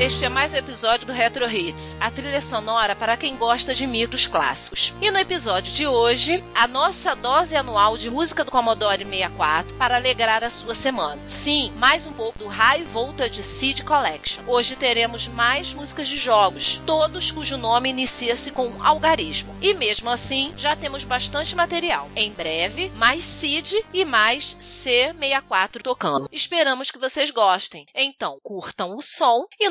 Este é mais um episódio do Retro Hits, a trilha sonora para quem gosta de micros clássicos. E no episódio de hoje, a nossa dose anual de música do Commodore 64 para alegrar a sua semana. Sim, mais um pouco do High Voltage Seed Collection. Hoje teremos mais músicas de jogos, todos cujo nome inicia-se com algarismo. E mesmo assim, já temos bastante material. Em breve, mais Seed e mais C64 tocando. Esperamos que vocês gostem. Então, curtam o som e